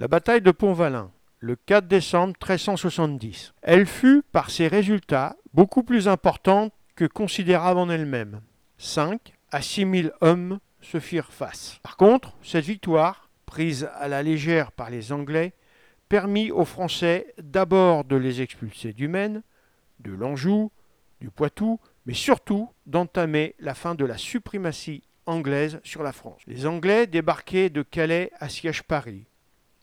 La bataille de Pont-Valin, le 4 décembre 1370. Elle fut, par ses résultats, beaucoup plus importante que considérable en elle-même. 5 à 6 000 hommes se firent face. Par contre, cette victoire, prise à la légère par les Anglais, permit aux Français d'abord de les expulser du Maine, de l'Anjou, du Poitou, mais surtout d'entamer la fin de la suprématie anglaise sur la France. Les Anglais débarquaient de Calais assiègent Paris,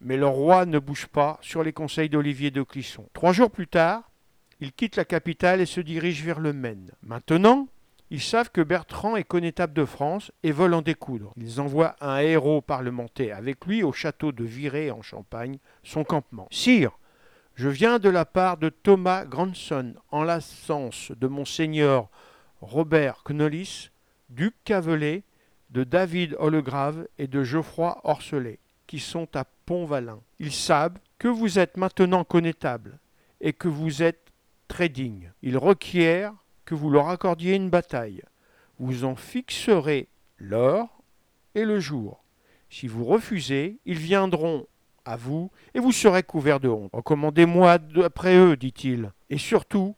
mais le roi ne bouge pas sur les conseils d'Olivier de Clisson. Trois jours plus tard, il quitte la capitale et se dirige vers le Maine. Maintenant, ils savent que Bertrand est connétable de France et veulent en découdre. Ils envoient un héros parlementaire avec lui au château de Viré en Champagne, son campement. Sire, je viens de la part de Thomas Grandson, en l'absence de monseigneur Robert Knollis, duc Cavelet, de David Hollegrave et de Geoffroy Orcelet, qui sont à Pont-Valin. Ils savent que vous êtes maintenant connétable et que vous êtes très digne. Ils requièrent que vous leur accordiez une bataille. Vous en fixerez l'heure et le jour. Si vous refusez, ils viendront à vous, et vous serez couvert de honte. Recommandez-moi d'après eux, dit-il, et surtout,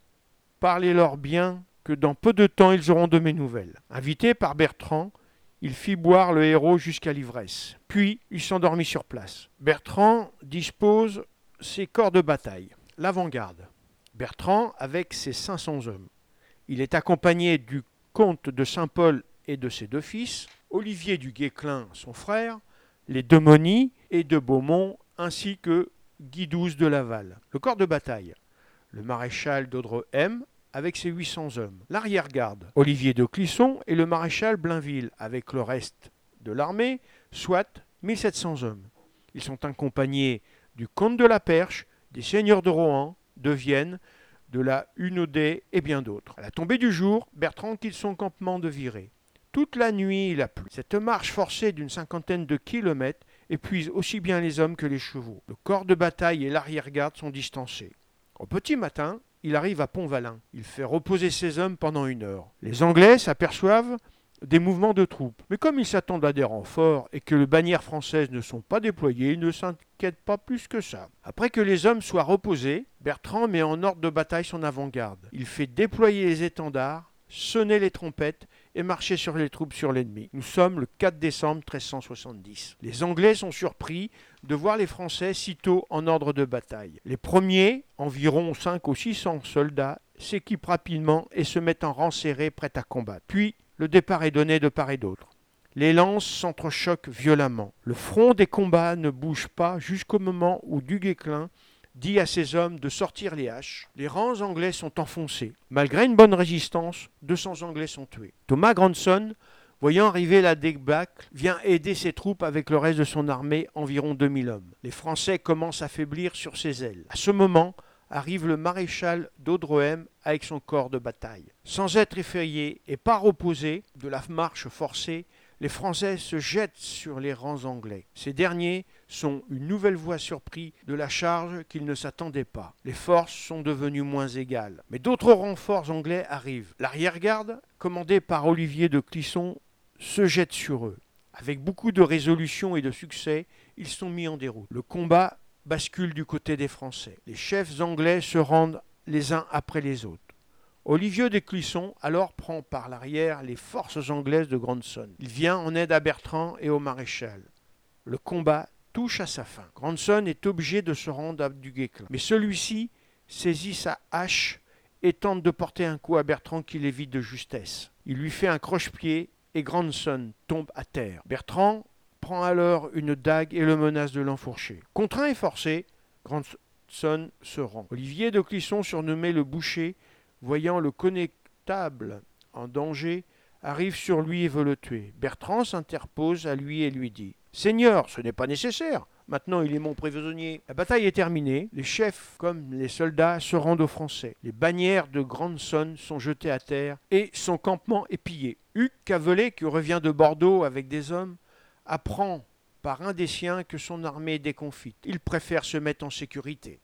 parlez-leur bien que dans peu de temps ils auront de mes nouvelles. Invité par Bertrand, il fit boire le héros jusqu'à l'ivresse. Puis il s'endormit sur place. Bertrand dispose ses corps de bataille. L'avant-garde. Bertrand avec ses 500 hommes. Il est accompagné du comte de Saint-Paul et de ses deux fils, Olivier du Guesclin, son frère, les de Mony et de Beaumont, ainsi que Guy XII de Laval. Le corps de bataille, le maréchal d'Audrehem avec ses 800 hommes. L'arrière-garde, Olivier de Clisson et le maréchal Blainville avec le reste de l'armée, soit 1700 hommes. Ils sont accompagnés du comte de la Perche, des seigneurs de Rohan, de Vienne, de la Hunaudet et bien d'autres. À la tombée du jour, Bertrand quitte son campement de Viré. Toute la nuit, il a plu. Cette marche forcée d'une cinquantaine de kilomètres épuise aussi bien les hommes que les chevaux. Le corps de bataille et l'arrière-garde sont distancés. Au petit matin, il arrive à Pont-Valin. Il fait reposer ses hommes pendant une heure. Les Anglais s'aperçoivent des mouvements de troupes. Mais comme ils s'attendent à des renforts et que les bannières françaises ne sont pas déployées, ils ne s'inquiètent pas plus que ça. Après que les hommes soient reposés, Bertrand met en ordre de bataille son avant-garde. Il fait déployer les étendards, sonner les trompettes marcher sur les troupes sur l'ennemi. Nous sommes le 4 décembre 1370. Les Anglais sont surpris de voir les Français sitôt en ordre de bataille. Les premiers, environ 5 ou 600 soldats, s'équipent rapidement et se mettent en rang serré prêts à combattre. Puis le départ est donné de part et d'autre. Les lances s'entrechoquent violemment. Le front des combats ne bouge pas jusqu'au moment où Duguesclin dit à ses hommes de sortir les haches. Les rangs anglais sont enfoncés. Malgré une bonne résistance, 200 Anglais sont tués. Thomas Grandson, voyant arriver la débâcle, vient aider ses troupes avec le reste de son armée, environ 2000 hommes. Les Français commencent à faiblir sur ses ailes. À ce moment, arrive le maréchal d'Audrehem avec son corps de bataille. Sans être effrayés et pas reposés de la marche forcée, les Français se jettent sur les rangs anglais. Ces derniers sont une nouvelle fois surpris de la charge qu'ils ne s'attendaient pas. Les forces sont devenues moins égales. Mais d'autres renforts anglais arrivent. L'arrière-garde, commandée par Olivier de Clisson, se jette sur eux. Avec beaucoup de résolution et de succès, ils sont mis en déroute. Le combat bascule du côté des Français. Les chefs anglais se rendent les uns après les autres. Olivier de Clisson alors prend par l'arrière les forces anglaises de Grandson. Il vient en aide à Bertrand et au maréchal. Le combat touche à sa fin. Grandson est obligé de se rendre à Duguesclin. Mais celui-ci saisit sa hache et tente de porter un coup à Bertrand qui l'évite de justesse. Il lui fait un croche-pied et Grandson tombe à terre. Bertrand prend alors une dague et le menace de l'enfourcher. Contraint et forcé, Grandson se rend. Olivier de Clisson, surnommé le boucher, voyant le connétable en danger, arrive sur lui et veut le tuer. Bertrand s'interpose à lui et lui dit Seigneur, ce n'est pas nécessaire. Maintenant, il est mon prisonnier. La bataille est terminée. Les chefs, comme les soldats, se rendent aux Français. Les bannières de Grandson sont jetées à terre et son campement est pillé. Hugues Cavelet, qui revient de Bordeaux avec des hommes, apprend par un des siens que son armée est déconfite. Il préfère se mettre en sécurité.